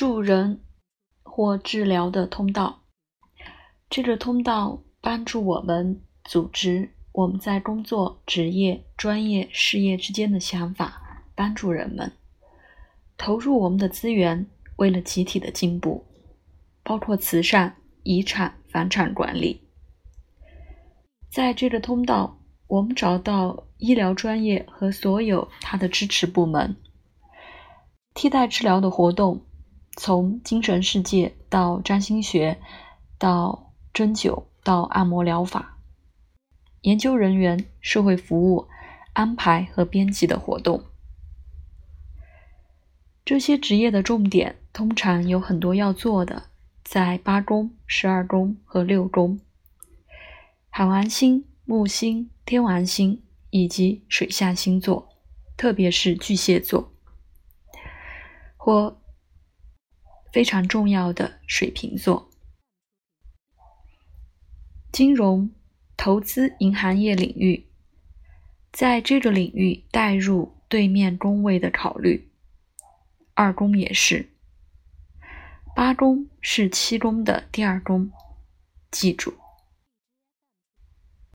助人或治疗的通道。这个通道帮助我们组织我们在工作、职业、专业、事业之间的想法，帮助人们投入我们的资源，为了集体的进步，包括慈善、遗产、房产管理。在这个通道，我们找到医疗专业和所有它的支持部门。替代治疗的活动，从精神世界到占星学，到针灸，到按摩疗法。研究人员、社会服务、安排和编辑的活动。这些职业的重点通常有很多要做的，在八宫、十二宫和六宫。海王星、木星、天王星以及水象星座，特别是巨蟹座或非常重要的水瓶座。金融、投资、银行业领域，在这个领域带入对面宫位的考虑。二宫也是。八宫是七宫的第二宫，记住。